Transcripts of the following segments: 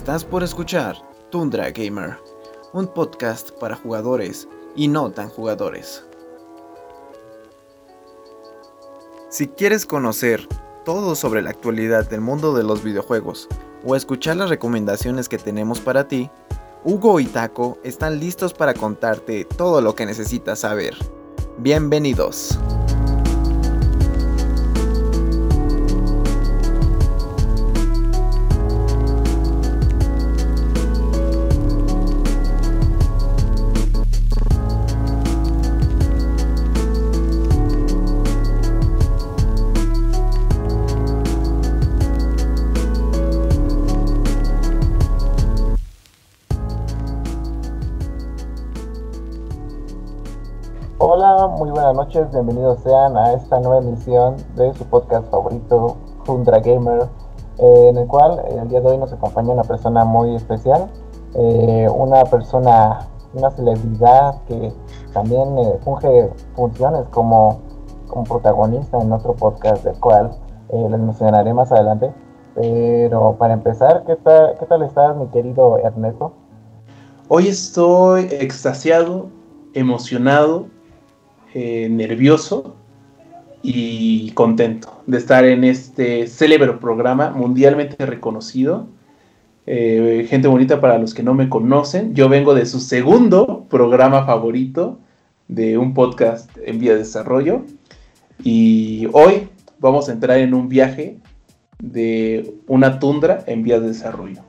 Estás por escuchar Tundra Gamer, un podcast para jugadores y no tan jugadores. Si quieres conocer todo sobre la actualidad del mundo de los videojuegos o escuchar las recomendaciones que tenemos para ti, Hugo y Taco están listos para contarte todo lo que necesitas saber. Bienvenidos. Noches, bienvenidos sean a esta nueva emisión de su podcast favorito, Tundra Gamer, eh, en el cual eh, el día de hoy nos acompaña una persona muy especial, eh, una persona, una celebridad que también funge funciones como, como protagonista en otro podcast, del cual les mencionaré más adelante. Pero para empezar, ¿qué tal, ¿qué tal estás, mi querido Ernesto? Hoy estoy extasiado, emocionado eh, nervioso y contento de estar en este célebre programa mundialmente reconocido. Eh, gente bonita para los que no me conocen, yo vengo de su segundo programa favorito de un podcast en vía de desarrollo y hoy vamos a entrar en un viaje de una tundra en vía de desarrollo.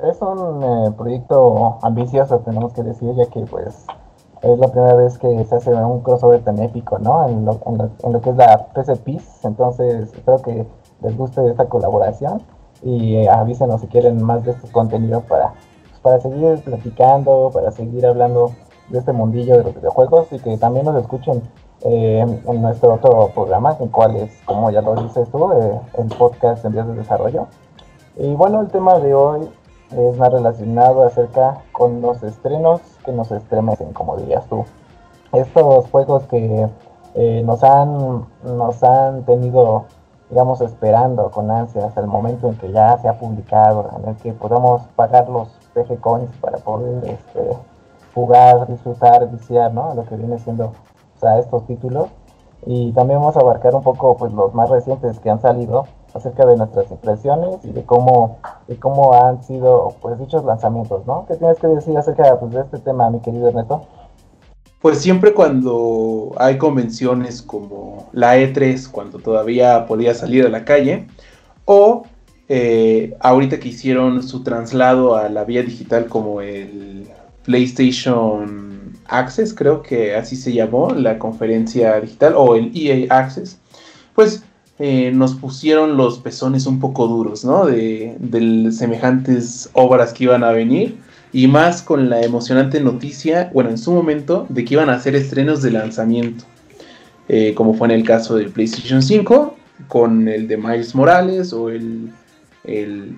Es un eh, proyecto ambicioso, tenemos que decir, ya que pues es la primera vez que se hace un crossover tan épico, ¿no? En lo, en lo, que es la PC Peace. Entonces, espero que les guste esta colaboración y eh, avísenos si quieren más de estos contenidos para, pues, para seguir platicando, para seguir hablando de este mundillo de los videojuegos y que también nos escuchen eh, en nuestro otro programa, en cual es, como ya lo dices tú, eh, el podcast en vías de desarrollo. Y bueno, el tema de hoy es más relacionado acerca con los estrenos que nos estremecen, como dirías tú. Estos juegos que eh, nos, han, nos han tenido, digamos, esperando con ansias el momento en que ya se ha publicado, en el que podamos pagar los PG Coins para poder este, jugar, disfrutar, viciar, ¿no? Lo que viene siendo o sea, estos títulos. Y también vamos a abarcar un poco pues los más recientes que han salido acerca de nuestras impresiones y de cómo, de cómo han sido pues dichos lanzamientos, ¿no? ¿Qué tienes que decir acerca pues, de este tema, mi querido Ernesto? Pues siempre cuando hay convenciones como la E3, cuando todavía podía salir a la calle, o eh, ahorita que hicieron su traslado a la vía digital como el PlayStation Access, creo que así se llamó la conferencia digital, o el EA Access, pues eh, nos pusieron los pezones un poco duros, ¿no? De, semejantes obras que iban a venir. Y más con la emocionante noticia, bueno, en su momento, de que iban a hacer estrenos de lanzamiento. Eh, como fue en el caso del PlayStation 5, con el de Miles Morales o el, el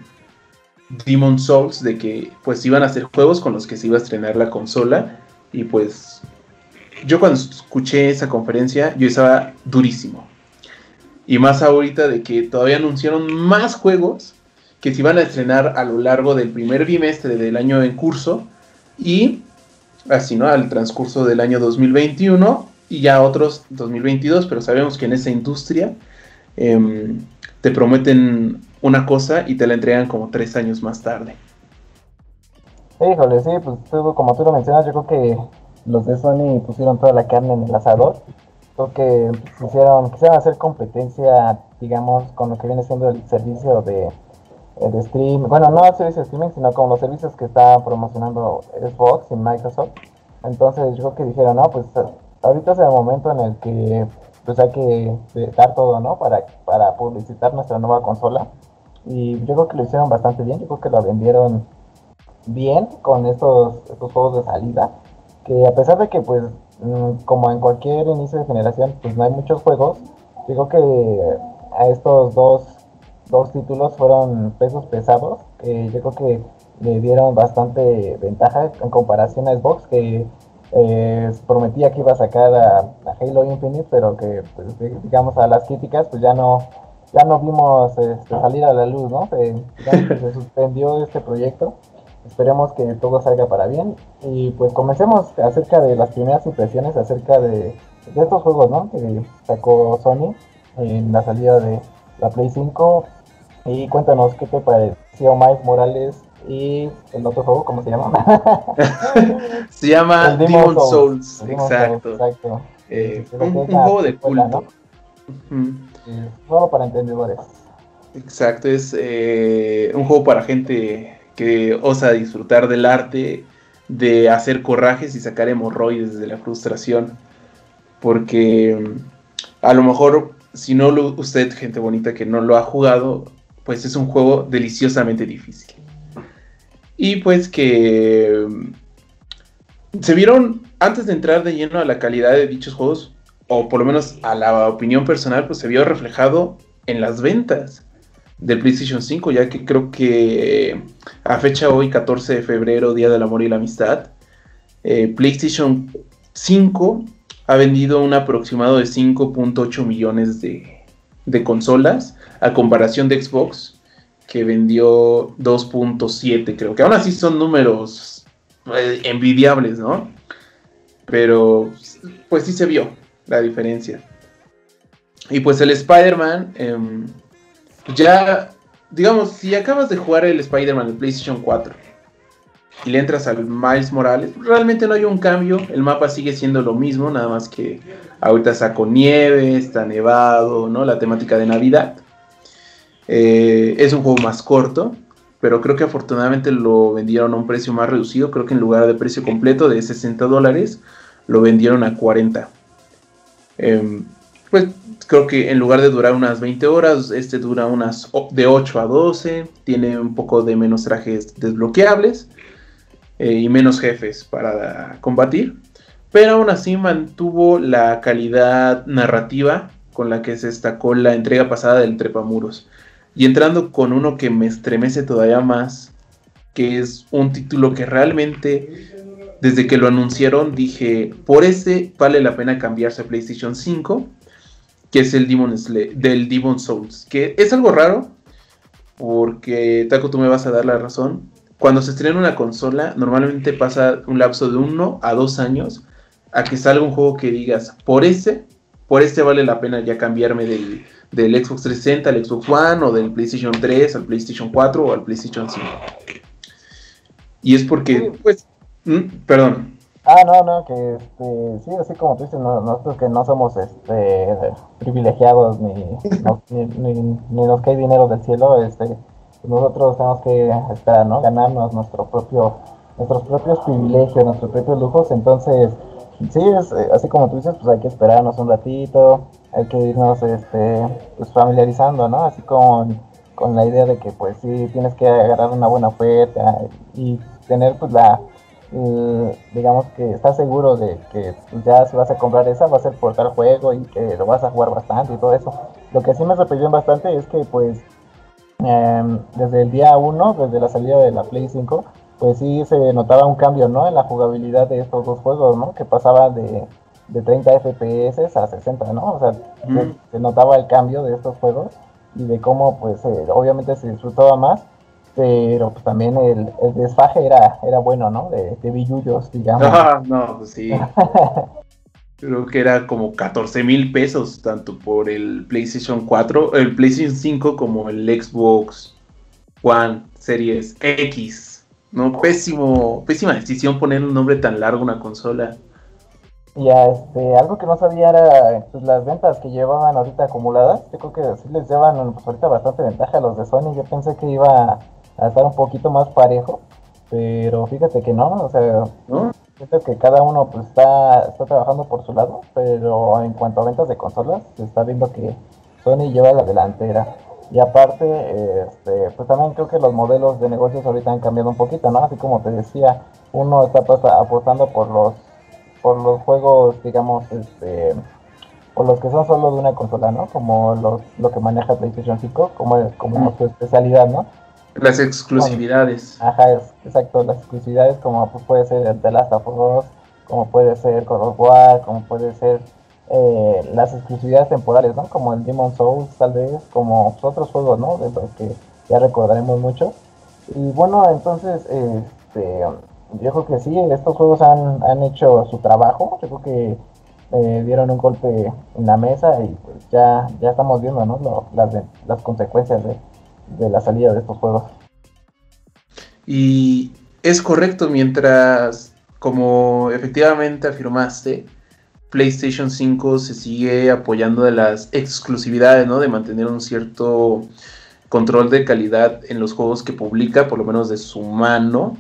Demon Souls, de que pues iban a hacer juegos con los que se iba a estrenar la consola. Y pues yo cuando escuché esa conferencia, yo estaba durísimo y más ahorita de que todavía anunciaron más juegos que se iban a estrenar a lo largo del primer bimestre del año en curso y así, ¿no? Al transcurso del año 2021 y ya otros 2022, pero sabemos que en esa industria em, te prometen una cosa y te la entregan como tres años más tarde. Híjole, sí, pues como tú lo mencionas, yo creo que los de Sony pusieron toda la carne en el asador Creo que quisieron, quisieron hacer competencia, digamos, con lo que viene siendo el servicio de, eh, de stream, bueno, no el servicio de streaming, sino con los servicios que está promocionando Xbox y Microsoft. Entonces yo creo que dijeron, no, pues ahorita es el momento en el que pues hay que dar todo, ¿no? Para, para publicitar nuestra nueva consola. Y yo creo que lo hicieron bastante bien, yo creo que lo vendieron bien con estos, estos juegos de salida. Que a pesar de que pues como en cualquier inicio de generación, pues no hay muchos juegos. Digo que a estos dos, dos títulos fueron pesos pesados, que yo creo que le dieron bastante ventaja en comparación a Xbox, que eh, prometía que iba a sacar a, Halo Infinite, pero que, pues, digamos, a las críticas, pues ya no, ya no vimos este, salir a la luz, ¿no? Se suspendió este proyecto. Esperemos que todo salga para bien. Y pues comencemos acerca de las primeras impresiones acerca de, de estos juegos, ¿no? Que sacó Sony en la salida de la Play 5. Y cuéntanos qué te pareció Miles Morales y el otro juego, ¿cómo se llama? se llama Demon, Souls. exacto. Eh, un, juego de culto. solo para entendedores. Exacto, es eh, un juego para gente que osa disfrutar del arte, de hacer corajes y sacar hemorroides de la frustración. Porque mm, a lo mejor, si no lo, usted, gente bonita que no lo ha jugado, pues es un juego deliciosamente difícil. Y pues que mm, se vieron, antes de entrar de lleno a la calidad de dichos juegos, o por lo menos a la opinión personal, pues se vio reflejado en las ventas del PlayStation 5, ya que creo que a fecha hoy, 14 de febrero, Día del Amor y la Amistad, eh, PlayStation 5 ha vendido un aproximado de 5.8 millones de, de consolas, a comparación de Xbox, que vendió 2.7, creo que aún así son números eh, envidiables, ¿no? Pero pues sí se vio la diferencia. Y pues el Spider-Man, em, ya, digamos, si acabas de jugar el Spider-Man en PlayStation 4 y le entras al Miles Morales, realmente no hay un cambio, el mapa sigue siendo lo mismo, nada más que ahorita está con nieve, está nevado, ¿no? La temática de Navidad. Eh, es un juego más corto, pero creo que afortunadamente lo vendieron a un precio más reducido. Creo que en lugar de precio completo de 60 dólares, lo vendieron a 40. Em, pues creo que en lugar de durar unas 20 horas, este dura unas de 8 a 12. Tiene un poco de menos trajes desbloqueables eh, y menos jefes para combatir. Pero aún así mantuvo la calidad narrativa con la que se destacó la entrega pasada del Trepamuros. Y entrando con uno que me estremece todavía más, que es un título que realmente desde que lo anunciaron dije, por ese vale la pena cambiarse a PlayStation 5, que es el Demon del Demon Souls, que es algo raro, porque Taco tú me vas a dar la razón. Cuando se estrena una consola, normalmente pasa un lapso de uno a dos años a que salga un juego que digas, por ese, por este vale la pena ya cambiarme del, del Xbox 360 al Xbox One o del PlayStation 3 al PlayStation 4 o al PlayStation 5. Y es porque, pues, perdón. Ah, no, no, que este, sí, así como tú dices, nosotros que no somos este, privilegiados ni, ni, ni, nos cae dinero del cielo, este, nosotros tenemos que esperar, ¿no? Ganarnos nuestro propio, nuestros propios privilegios, nuestros propios lujos, entonces, sí, es, eh, así como tú dices, pues hay que esperarnos un ratito, hay que irnos este, pues familiarizando, ¿no? Así con, con la idea de que pues sí tienes que agarrar una buena oferta y tener pues la, digamos que estás seguro de que ya si vas a comprar esa va a ser por tal juego y que lo vas a jugar bastante y todo eso. Lo que sí me sorprendió bastante es que pues em, desde el día 1, desde la salida de la Play 5, pues sí se notaba un cambio, ¿no? En la jugabilidad de estos dos juegos, ¿no? Que pasaba de de 30 FPS a 60, ¿no? O sea, se, notaba el cambio de estos juegos y de cómo, pues, eh, obviamente se disfrutaba más, pero pues también el, el desfaje era, era bueno, ¿no? De, de billullos, digamos. Ah, no, pues sí. Creo que era como 14 mil pesos, tanto por el PlayStation 4, el PlayStation 5 como el Xbox One Series X. No, pésimo, pésima decisión poner un nombre tan largo a una consola. Y este, algo que no sabía era pues, las ventas que llevaban ahorita acumuladas. Yo creo que sí les llevan pues, ahorita bastante ventaja a los de Sony. Yo pensé que iba a estar un poquito más parejo, pero fíjate que no. O sea, siento que cada uno pues está, está trabajando por su lado, pero en cuanto a ventas de consolas, se está viendo que Sony lleva la delantera. Y aparte, este, pues también creo que los modelos de negocios ahorita han cambiado un poquito, ¿no? Así como te decía, uno está pues, apostando por los por los juegos, digamos, este, por los que son solo de una consola, ¿no? Como los, lo que maneja PlayStation 5, como, como su especialidad, ¿no? Las exclusividades. Ajá, exacto, las exclusividades como puede ser The Last of Us, como puede ser God of War, como puede ser eh, las exclusividades temporales, ¿no? Como el Demon Souls, tal vez, como otros juegos, ¿no? De los que ya recordaremos mucho. Y bueno, entonces, este, yo creo que sí, estos juegos han, han hecho su trabajo. Yo creo que eh, dieron un golpe en la mesa y pues ya, ya estamos viendo, ¿no? las, las consecuencias de, de la salida de estos juegos. Y es correcto, mientras, como efectivamente afirmaste, PlayStation 5 se sigue apoyando de las exclusividades, ¿no? De mantener un cierto control de calidad en los juegos que publica, por lo menos de su mano,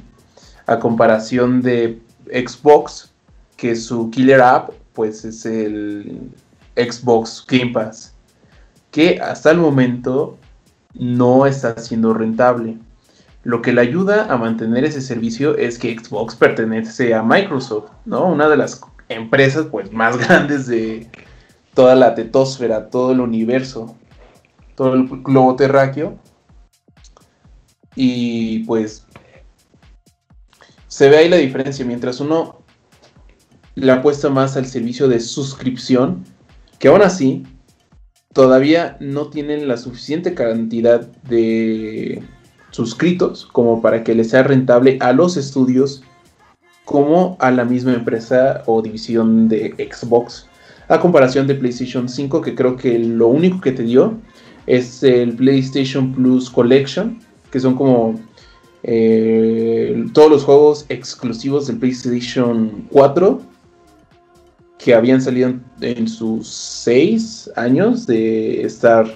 a comparación de Xbox, que su killer app, pues es el Xbox Game Pass, que hasta el momento no está siendo rentable. Lo que le ayuda a mantener ese servicio es que Xbox pertenece a Microsoft, ¿no? Una de las empresas pues más grandes de toda la tetosfera, todo el universo, todo el globo terráqueo. Y pues se ve ahí la diferencia. Mientras uno le apuesta más al servicio de suscripción, que aún así todavía no tienen la suficiente cantidad de suscritos como para que les sea rentable a los estudios como a la misma empresa o división de Xbox. A comparación de PlayStation 5, que creo que lo único que te dio es el PlayStation Plus Collection, que son como eh, todos los juegos exclusivos del PlayStation 4 que habían salido en sus 6 años de estar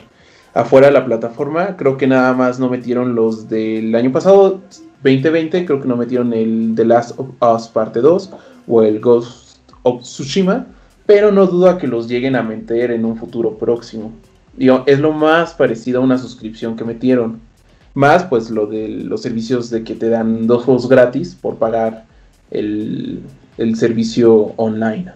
afuera de la plataforma. Creo que nada más no metieron los del año pasado, 2020 creo que no metieron el The Last of Us parte 2 o el Ghost of Tsushima, pero no duda que los lleguen a meter en un futuro próximo. es lo más parecido a una suscripción que metieron. Más pues lo de los servicios de que te dan dos juegos gratis por pagar el, servicio online.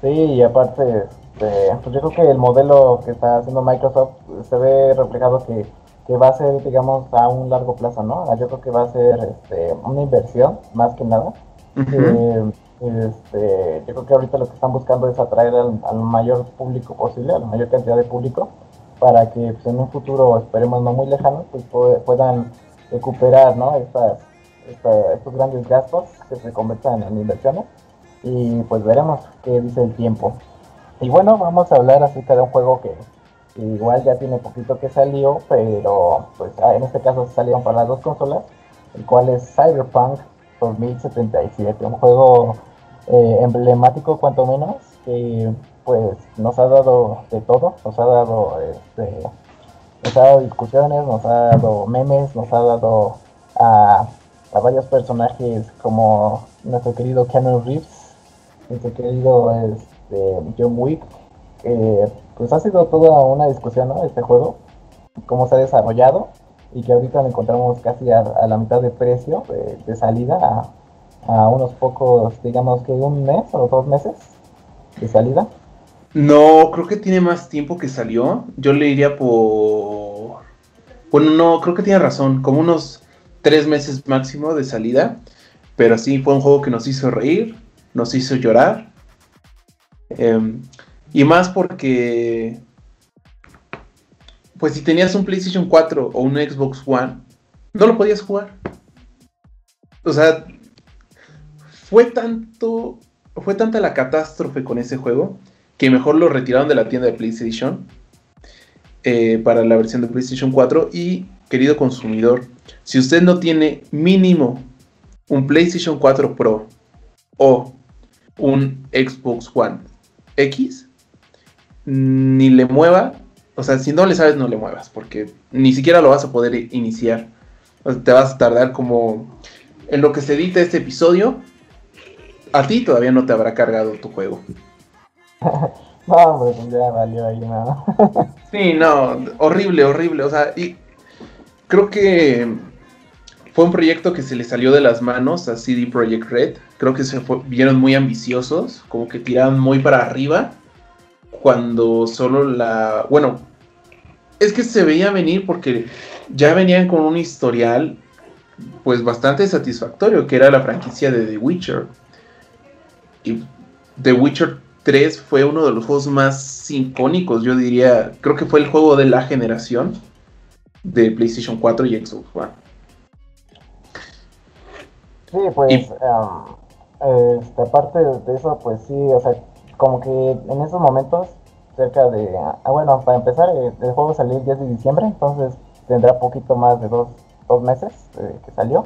Sí, y aparte, este, pues yo creo que el modelo que está haciendo Microsoft se ve reflejado que que va a ser, digamos, a un largo plazo, ¿no? Yo creo que va a ser este, una inversión, más que nada. Eh, este, yo creo que ahorita lo que están buscando es atraer al, mayor público posible, a la mayor cantidad de público, para que pues, en un futuro, esperemos no muy lejano, pues puedan recuperar, ¿no? Estas, estos grandes gastos que se conviertan en inversiones y pues veremos qué dice el tiempo. Y bueno, vamos a hablar acerca de un juego que igual ya tiene poquito que salió, pero pues ah, en este caso salieron para las dos consolas, el cual es Cyberpunk 2077, un juego eh, emblemático cuanto menos, que pues nos ha dado de todo, nos ha dado este, nos ha dado discusiones, nos ha dado memes, nos ha dado a, a varios personajes como nuestro querido Keanu Reeves, nuestro querido este, John Wick, pues ha sido toda una discusión, ¿no? Este juego, cómo se ha desarrollado y que ahorita lo encontramos casi a, la mitad de precio de, salida a, unos pocos, digamos que un mes o dos meses de salida. No, creo que tiene más tiempo que salió. Yo le iría por... Bueno, no, creo que tiene razón, como unos tres meses máximo de salida. Pero sí, fue un juego que nos hizo reír, nos hizo llorar. Em, y más porque, pues si tenías un PlayStation 4 o un Xbox One, no lo podías jugar. O sea, fue tanto, fue tanta la catástrofe con ese juego que mejor lo retiraron de la tienda de PlayStation eh, para la versión de PlayStation 4. Y, querido consumidor, si usted no tiene mínimo un PlayStation 4 Pro o un Xbox One X, ni le mueva. O sea, si no le sabes, no le muevas, porque ni siquiera lo vas a poder iniciar. te vas a tardar como en lo que se edita este episodio. A ti todavía no te habrá cargado tu juego. no, pues ya valió ahí nada. sí, no, horrible, horrible. O sea, y creo que fue un proyecto que se le salió de las manos a CD Projekt Red. Creo que se vieron muy ambiciosos, como que tiraban muy para arriba cuando solo la... Bueno, es que se veía venir porque ya venían con un historial pues bastante satisfactorio, que era la franquicia de The Witcher. Y The Witcher 3 fue uno de los juegos más sincónicos, yo diría. Creo que fue el juego de la generación de PlayStation 4 y Xbox One. Sí, pues, um, este, aparte de eso, pues sí, o sea, como que en esos momentos, cerca de, ah, bueno, para empezar, eh, el juego salió el 10 de diciembre, entonces tendrá poquito más de dos, dos meses eh, que salió.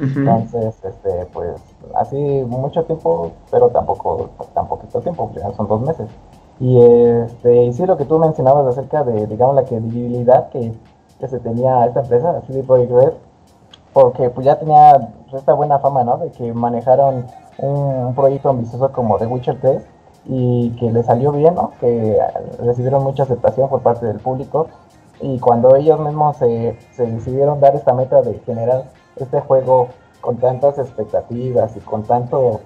Entonces, este, pues, así mucho tiempo, pero tampoco tan poquito tiempo, ya son dos meses. Y este, y sí, lo que tú mencionabas acerca de, digamos, la credibilidad que, que se tenía esta empresa, CD Projekt Red, porque pues ya tenía esta buena fama, ¿no? De que manejaron un, proyecto ambicioso como The Witcher 3 y que le salió bien, ¿no? Que recibieron mucha aceptación por parte del público y cuando ellos mismos se, se decidieron dar esta meta de generar este juego con tantas expectativas y con tanto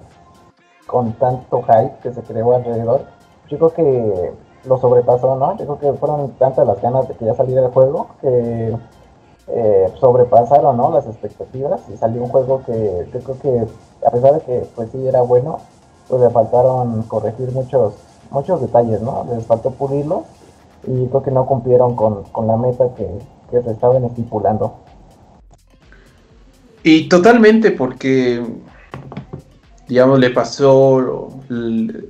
con tanto hype que se creó alrededor, yo creo que lo sobrepasó, ¿no? Yo creo que fueron tantas las ganas de que ya saliera el juego que eh, sobrepasaron, ¿no? Las expectativas y salió un juego que yo creo que a pesar de que pues sí era bueno, pues le faltaron corregir muchos muchos detalles, ¿no? Les faltó pulirlos y creo que no cumplieron con, la meta que, que se estaban estipulando. Y totalmente, porque, digamos, le pasó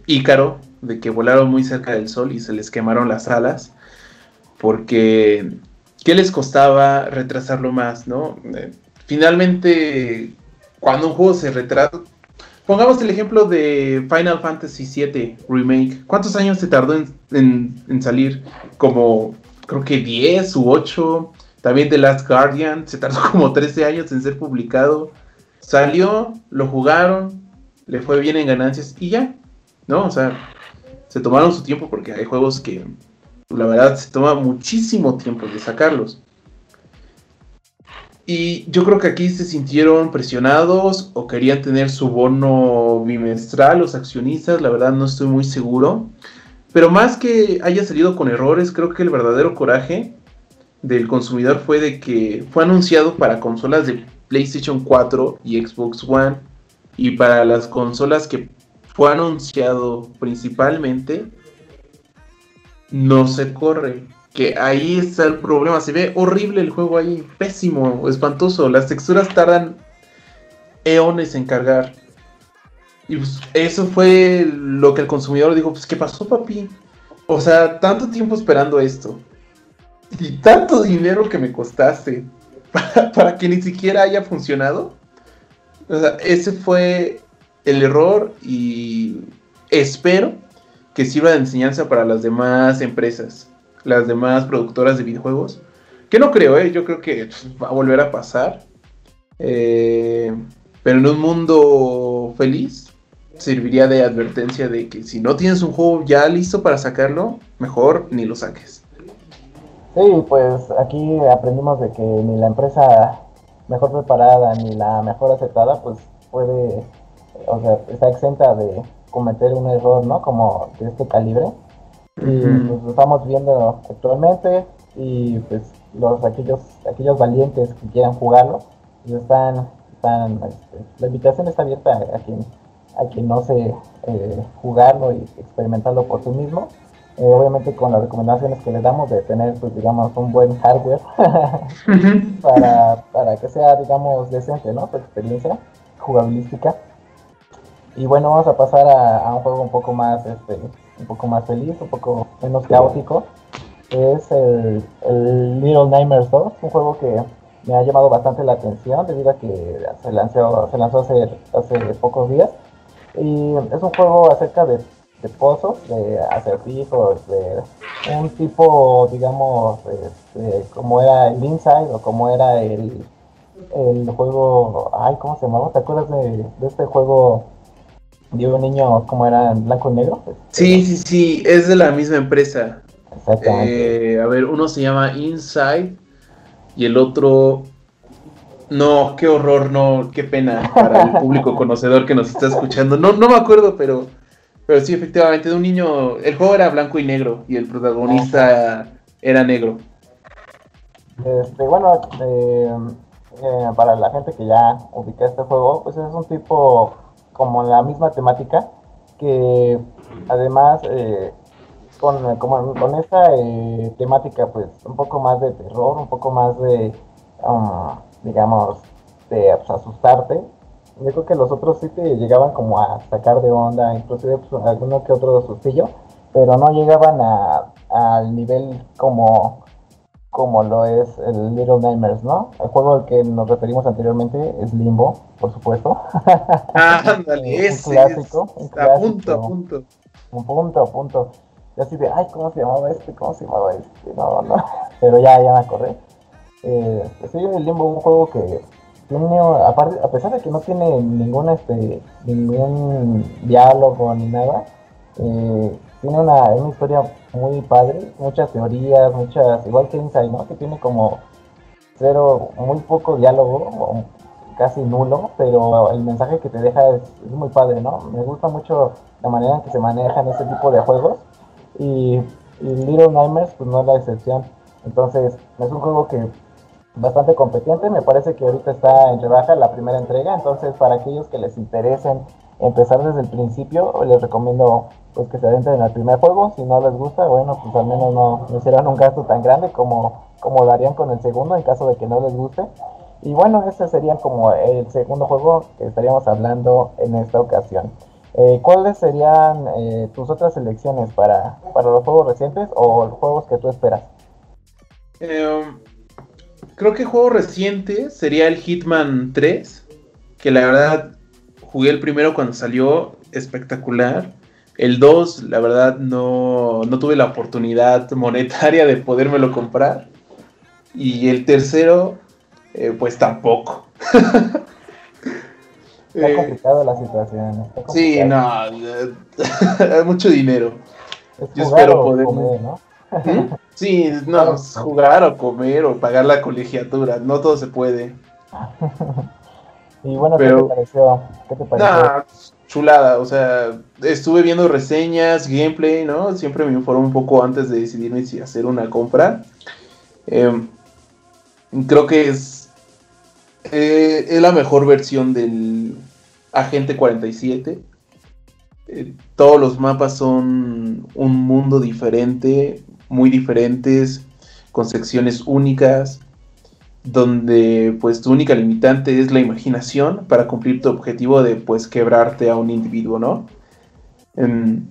Ícaro de que volaron muy cerca del sol y se les quemaron las alas, porque ¿qué les costaba retrasarlo más, no? Eh, finalmente, cuando un juego se retrasa, pongamos el ejemplo de Final Fantasy VII Remake, ¿cuántos años se tardó en, en salir? Como, creo que 10 u 8 también The Last Guardian se tardó como 13 años en ser publicado. Salió, lo jugaron, le fue bien en ganancias y ya. ¿No? O sea, se tomaron su tiempo porque hay juegos que la verdad se toma muchísimo tiempo de sacarlos. Y yo creo que aquí se sintieron presionados o querían tener su bono bimestral los accionistas, la verdad no estoy muy seguro. Pero más que haya salido con errores, creo que el verdadero coraje del consumidor fue de que fue anunciado para consolas de PlayStation 4 y Xbox One y para las consolas que fue anunciado principalmente no se corre. Que ahí está el problema. Se ve horrible el juego ahí. Pésimo, espantoso. Las texturas tardan eones en cargar. Y pues, eso fue lo que el consumidor dijo. Pues, ¿qué pasó, papi? O sea, tanto tiempo esperando esto y tanto dinero que me costaste para, que ni siquiera haya funcionado. O sea, ese fue el error y espero que sirva de enseñanza para las demás empresas, las demás productoras de videojuegos. Que no creo, ¿eh? yo creo que va a volver a pasar. Eh, pero en un mundo feliz serviría de advertencia de que si no tienes un juego ya listo para sacarlo, mejor ni lo saques. Sí, pues aquí aprendimos de que ni la empresa mejor preparada ni la mejor aceptada pues puede, o sea, está exenta de cometer un error, ¿no? Como de este calibre. Y lo estamos viendo actualmente y pues los aquellos aquellos valientes que quieran jugarlo pues están, están este, la invitación está abierta a quien a quien no sé eh, jugarlo y experimentarlo por sí mismo eh, obviamente con las recomendaciones que le damos de tener, pues digamos, un buen hardware para, para, que sea, digamos, decente, ¿no? Su experiencia jugabilística. Y bueno, vamos a pasar a, un juego un poco más, este, un poco más feliz, un poco menos caótico. Es el, el Little Nightmares 2, un juego que me ha llamado bastante la atención debido a que se lanzó, se lanzó hace, hace pocos días. Y es un juego acerca de de pozos, de acertijos, de un tipo, digamos, este, como era el Inside o como era el, el juego, ay, ¿cómo se llamaba? ¿Te acuerdas de, este juego un niño como era en blanco y negro? Sí, sí, sí, es de la misma empresa. Exactamente. Eh, a ver, uno se llama Inside y el otro... No, qué horror, no, qué pena para el público conocedor que nos está escuchando. No, no me acuerdo, pero pero sí, efectivamente, de un niño. El juego era blanco y negro y el protagonista era negro. Este, bueno, eh, eh, para la gente que ya ubica este juego, pues es un tipo como la misma temática que además, eh, con, como, con esta eh, temática, pues un poco más de terror, un poco más de, um, digamos, de pues, asustarte, yo creo que los otros sí te llegaban como a sacar de onda, inclusive pues, alguno que otro sustillo, pero no llegaban a, al nivel como, como lo es el Little Nightmares, ¿no? El juego al que nos referimos anteriormente es Limbo, por supuesto. Ah, ándale, un clásico, un a punto, a punto. Un punto, a punto. Y así de, ay, ¿cómo se llamaba este? ¿Cómo se llamaba este? No, no. Pero ya, ya me acordé. Eh, sí, el Limbo un juego que tiene, aparte, a pesar de que no tiene ningún, este, ningún diálogo ni nada, eh, tiene una, una, historia muy padre, muchas teorías, muchas, igual que Inside, ¿no? Que tiene como cero, muy poco diálogo, casi nulo, pero el mensaje que te deja es, muy padre, ¿no? Me gusta mucho la manera en que se manejan ese tipo de juegos y, y Little Nightmares pues no es la excepción. Entonces es un juego que bastante competente. Me parece que ahorita está en rebaja la primera entrega. Entonces, para aquellos que les interesen empezar desde el principio, les recomiendo pues que se adentren al primer juego. Si no les gusta, bueno, pues al menos no, no serán un gasto tan grande como, como darían con el segundo en caso de que no les guste. Y bueno, ese sería como el segundo juego que estaríamos hablando en esta ocasión. Eh, ¿Cuáles serían eh, tus otras elecciones para, para los juegos recientes o los juegos que tú esperas? Eh, creo que juego reciente sería el Hitman 3, que la verdad jugué el primero cuando salió, espectacular. El 2, la verdad, no, no tuve la oportunidad monetaria de podérmelo comprar. Y el tercero, eh, pues tampoco. Está eh, complicada la situación. Sí, no, hay mucho dinero. Yo espero poder. Comer, ¿no? ¿Mm? Sí, no, jugar o comer o pagar la colegiatura, no todo se puede. Y bueno, ¿qué te pareció? ¿Qué te pareció? chulada, o sea, estuve viendo reseñas, gameplay, ¿no? Siempre me informo un poco antes de decidirme si hacer una compra. Em, creo que es, eh, es la mejor versión del Agente 47. Eh, todos los mapas son un mundo diferente, muy diferentes, con secciones únicas, donde pues tu única limitante es la imaginación para cumplir tu objetivo de pues quebrarte a un individuo, ¿no? Em,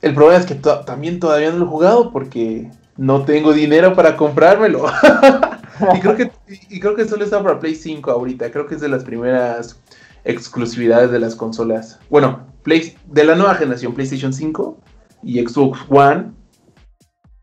el problema es que también todavía no lo he jugado porque no tengo dinero para comprármelo. y, creo que, y creo que solo está para Play 5 ahorita, creo que es de las primeras exclusividades de las consolas. Bueno, Play, de la nueva generación, PlayStation 5 y Xbox One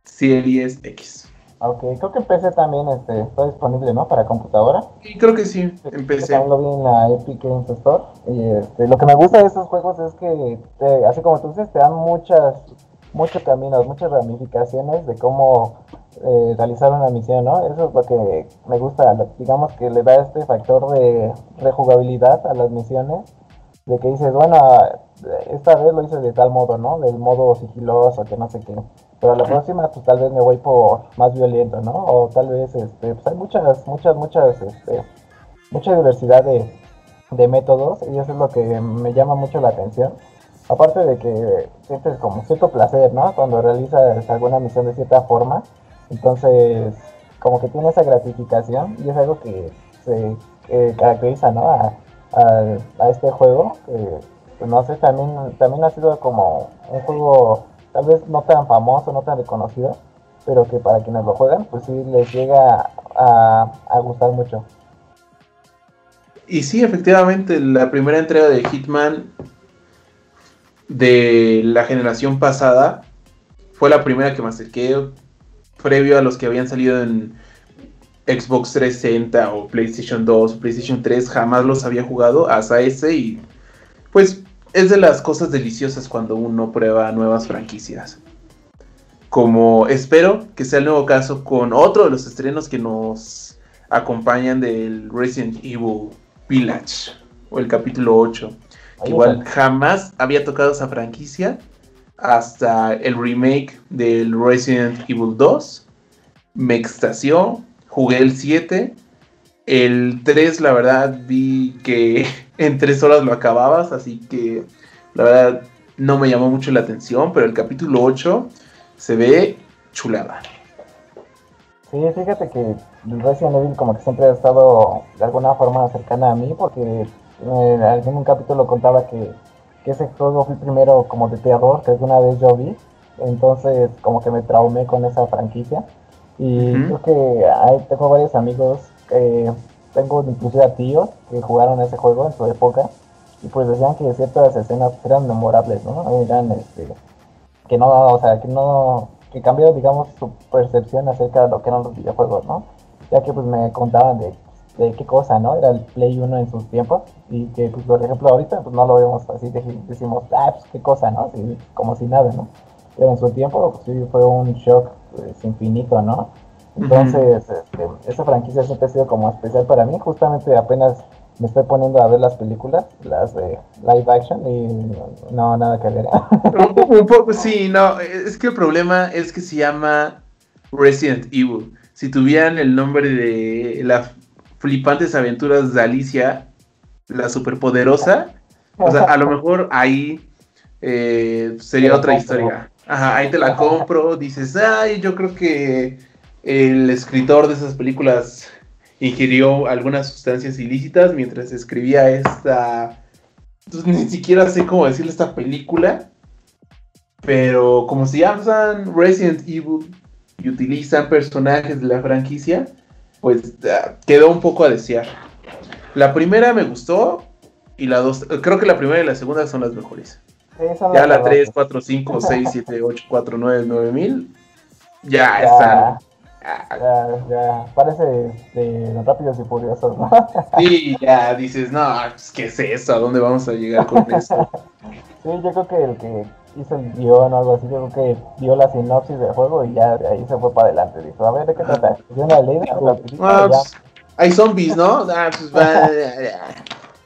Series X. Ok, creo que en PC también este, está disponible, ¿no? Para computadora. Sí, creo que sí, en PC. También lo vi en la Epic Games Store. Y este, lo que me gusta de estos juegos es que, así como tú dices, te dan muchas, muchos caminos, muchas ramificaciones de cómo eh, realizar una misión, ¿no? Eso es lo que me gusta, digamos que le da este factor de rejugabilidad a las misiones, de que dices, bueno, esta vez lo hice de tal modo, ¿no? Del modo sigiloso, que no sé qué. Pero la próxima, pues tal vez me voy por más violento, ¿no? O tal vez, este, pues hay muchas, muchas, muchas, este, mucha diversidad de, de métodos y eso es lo que me llama mucho la atención. Aparte de que sientes como cierto placer, ¿no? Cuando realizas alguna misión de cierta forma. Entonces, como que tiene esa gratificación y es algo que se caracteriza, ¿no? A, a, este juego. Que, pues, no sé, también, también ha sido como un juego tal vez no tan famoso, no tan reconocido, pero que para quienes lo juegan, pues sí les llega a, gustar mucho. Y sí, efectivamente, la primera entrega de Hitman de la generación pasada fue la primera que me acerqué previo a los que habían salido en Xbox 360 o PlayStation 2 o PlayStation 3, jamás los había jugado hasta ese y pues es de las cosas deliciosas cuando uno prueba nuevas franquicias. Como espero que sea el nuevo caso con otro de los estrenos que nos acompañan del Resident Evil Village o el capítulo 8. igual jamás había tocado esa franquicia hasta el remake del Resident Evil 2. Me extasió, jugué el 7. El 3, la verdad, vi que en tres horas lo acababas, así que la verdad no me llamó mucho la atención, pero el capítulo 8 se ve chulada. Sí, fíjate que Resident Evil como que siempre ha estado de alguna forma cercana a mí porque eh, en algún capítulo contaba que, que, ese juego fue primero como de terror que alguna vez yo vi, entonces como que me traumé con esa franquicia y creo que hay, tengo varios amigos, eh, tengo inclusive a tíos que jugaron ese juego en su época y pues decían que ciertas escenas eran memorables, ¿no? Eran este, que no, o sea, que no que cambió, digamos, su percepción acerca de lo que eran los videojuegos, ¿no? Ya que pues me contaban de, de qué cosa, ¿no? Era el Play 1 en sus tiempos y que, pues, por ejemplo, ahorita pues no lo vemos así, decimos, ah, pues qué cosa, ¿no? como si nada, ¿no? Pero en su tiempo pues, sí fue un shock pues, infinito, ¿no? Entonces, este, esa franquicia siempre ha sido como especial para mí, justamente apenas me estoy poniendo a ver las películas, las de live action, y no, nada que ver. un, poco, sí, no, es que el problema es que se llama Resident Evil. Si tuvieran el nombre de las flipantes aventuras de Alicia, la superpoderosa, o sea, a lo mejor ahí eh, sería otra historia. Ajá, ahí te la compro, dices, ay, yo creo que el escritor de esas películas ingirió algunas sustancias ilícitas mientras escribía esta... Pues, ni siquiera sé cómo decirle esta película. Pero como se llaman Resident Evil y utilizan personajes de la franquicia, pues ah, quedó un poco a desear. La primera me gustó y la dos, creo que la primera y la segunda son las mejores. ya la 3, 4, 5, 6, 7, 8, 4, 9, 9 mil, ya están ya, ya, parece de Rápidos y Furiosos, ¿no? Sí, ya dices, no, pues, ¿qué es eso? ¿A dónde vamos a llegar con eso? sí, yo creo que el que hizo el guion o algo así, yo creo que vio la sinopsis del juego y ya de ahí se fue para adelante. Dijo, a ver, ¿de qué trata? ¿De una ley? Ah, pues, hay zombies, ¿no? Ah, pues va.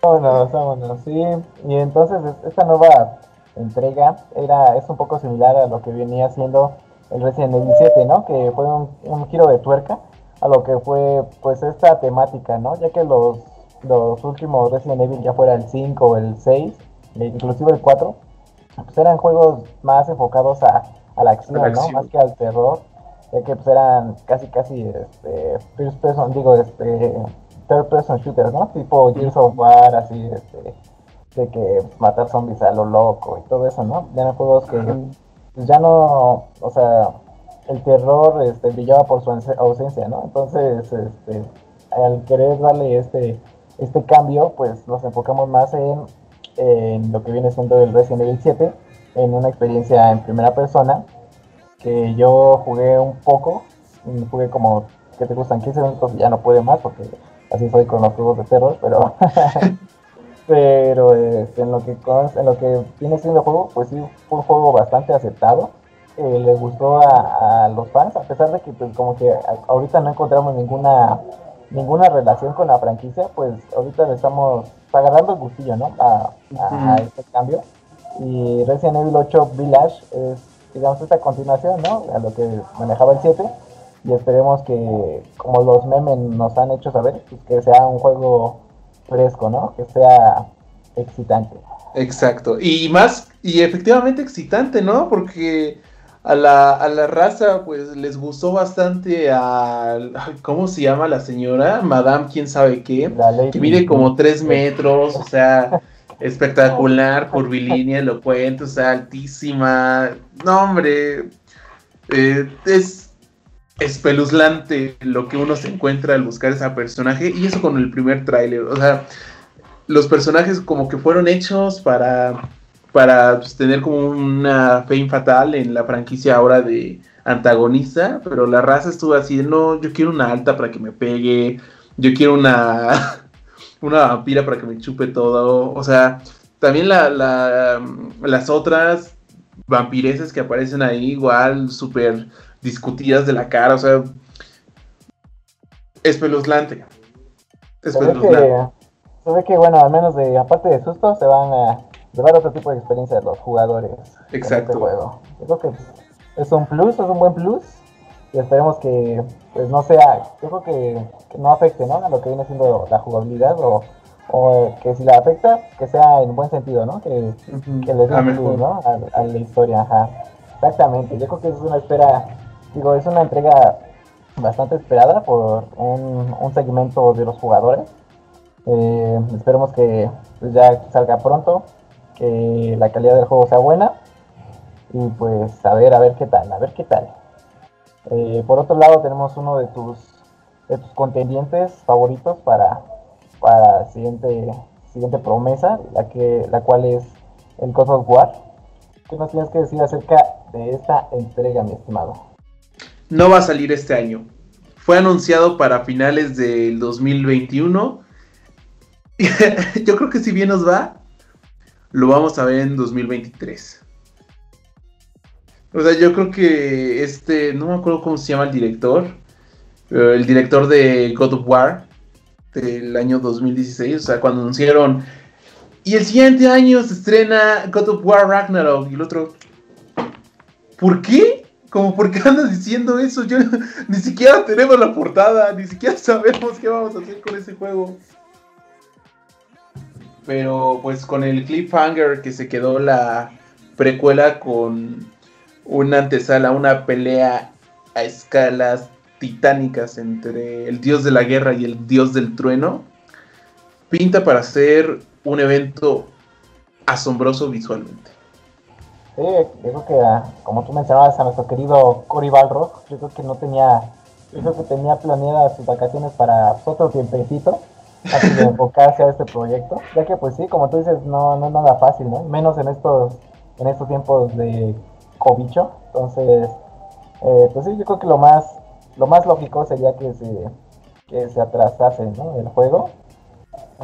vámonos, vámonos, sí. Y entonces esta nueva entrega era es un poco similar a lo que venía haciendo el Resident Evil 7, ¿no? Que fue un, giro de tuerca a lo que fue pues esta temática, ¿no? Ya que los, los últimos Resident Evil, ya fuera el 5 o el 6, e inclusive el 4, pues eran juegos más enfocados a, la acción, ¿no? Más que al terror, ya que pues eran casi casi este, first person, digo, este, third person shooters, ¿no? Tipo Gears of War, así, este, de que matar zombies a lo loco y todo eso, ¿no? Eran juegos que pues ya no, o sea, el terror este, brillaba por su ausencia, ¿no? Entonces, este, al querer darle este, este cambio, pues nos enfocamos más en, en lo que viene siendo el Resident Evil 7, en una experiencia en primera persona, que yo jugué un poco, jugué como, que te gustan 15 minutos ya no pude más, porque así soy con los juegos de terror, pero pero este, en lo que en lo que viene siendo el juego, pues sí, fue un juego bastante aceptado. Eh, le gustó a, los fans, a pesar de que pues como que ahorita no encontramos ninguna ninguna relación con la franquicia, pues ahorita le estamos agarrando el gustillo, ¿no? A, este cambio. Y Resident Evil 8 Village es, digamos, esta continuación, ¿no? A lo que manejaba el 7. Y esperemos que, como los memes nos han hecho saber, pues que sea un juego fresco, ¿no? Que sea excitante. Exacto. Y más, y efectivamente excitante, ¿no? Porque a la, a la raza, pues les gustó bastante a. ¿Cómo se llama la señora? Madame, quién sabe qué. que mide como tres metros, o sea, espectacular, curvilínea, elocuente, o sea, altísima. No, hombre. Eh, es espeluzlante lo que uno se encuentra al buscar ese personaje y eso con el primer tráiler, o sea, los personajes como que fueron hechos para para pues, tener como una fe fatal en la franquicia ahora de antagonista, pero la raza estuvo así, no, yo quiero una alta para que me pegue, yo quiero una una vampira para que me chupe todo, o sea, también la, las otras vampiresas que aparecen ahí igual súper discutidas de la cara, o sea, espeluznante. Espeluznante. Se ve que, bueno, al menos de aparte de susto, se van a llevar otro tipo de experiencia de los jugadores. Este Exacto. juego. Yo creo que es un plus, es un buen plus. Y esperemos que, pues no sea, yo creo que, no afecte, ¿no? A lo que viene siendo la jugabilidad o, o que si la afecta, que sea en buen sentido, ¿no? Que, que les dé un ¿no? A, a, la historia, ajá. Exactamente, yo creo que es una espera, digo, es una entrega bastante esperada por un, un segmento de los jugadores. Eh, esperemos que pues, ya salga pronto, que la calidad del juego sea buena y pues a ver, a ver qué tal, a ver qué tal. Eh, por otro lado tenemos uno de tus, de tus contendientes favoritos para, para siguiente, siguiente promesa, la, que, la cual es el God of War. ¿Qué nos tienes que decir acerca de esta entrega, mi estimado? No va a salir este año. Fue anunciado para finales del 2021. Yo creo que si bien nos va, lo vamos a ver en 2023. O sea, yo creo que este, no me acuerdo cómo se llama el director, el director de God of War del año 2016, o sea, cuando anunciaron, y el siguiente año se estrena God of War Ragnarok, y el otro, ¿por qué? Como, ¿por qué andas diciendo eso? Yo ni siquiera tenemos la portada, ni siquiera sabemos qué vamos a hacer con ese juego. Pero pues con el cliffhanger que se quedó la precuela con una antesala, una pelea a escalas titánicas entre el dios de la guerra y el dios del trueno, pinta para ser un evento asombroso visualmente. Sí, creo que como tú mencionabas a nuestro querido Cory Balrog, yo creo que no tenía, yo creo que tenía planeadas sus vacaciones para otro tiempecito antes de enfocarse a este proyecto, ya que pues sí, como tú dices, no, no es nada fácil, ¿no? Menos en estos, en estos tiempos de cobicho. Entonces, eh, pues sí, yo creo que lo más, lo más lógico sería que se, que se atrasase ¿no? el juego.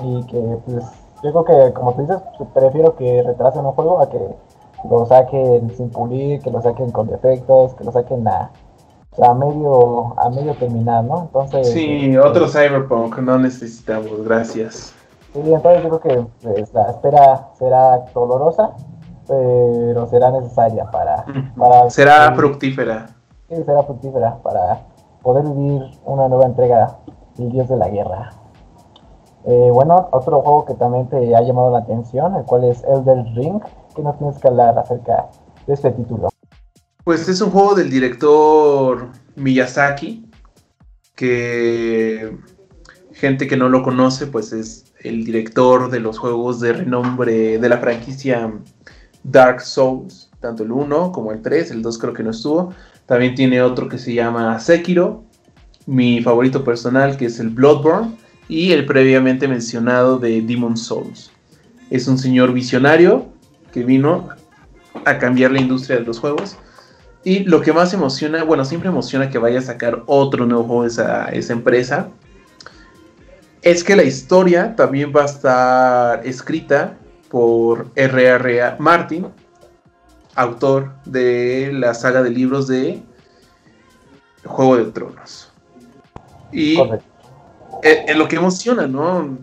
Y que, pues, yo creo que, como tú dices, prefiero que retrasen un juego a que lo saquen sin pulir, que lo saquen con defectos, que lo saquen a, a medio a medio terminar, ¿no? Entonces sí, este, otro Cyberpunk no necesitamos, gracias. Sí, entonces yo creo que pues, la espera será dolorosa, pero será necesaria para... para será fructífera. Sí, será fructífera para poder vivir una nueva entrega del Dios de la Guerra. Eh, bueno, otro juego que también te ha llamado la atención, el cual es Elder Ring. ¿Qué nos tienes que hablar acerca de este título? Pues es un juego del director Miyazaki, que gente que no lo conoce, pues es el director de los juegos de renombre de la franquicia Dark Souls, tanto el 1 como el 3, el 2 creo que no estuvo. También tiene otro que se llama Sekiro, mi favorito personal que es el Bloodborne y el previamente mencionado de Demon Souls. Es un señor visionario que vino a cambiar la industria de los juegos. Y lo que más emociona, bueno, siempre emociona que vaya a sacar otro nuevo juego esa, esa empresa, es que la historia también va a estar escrita por R.R. Martin, autor de la saga de libros de Juego de Tronos. Y en, lo que emociona, ¿no?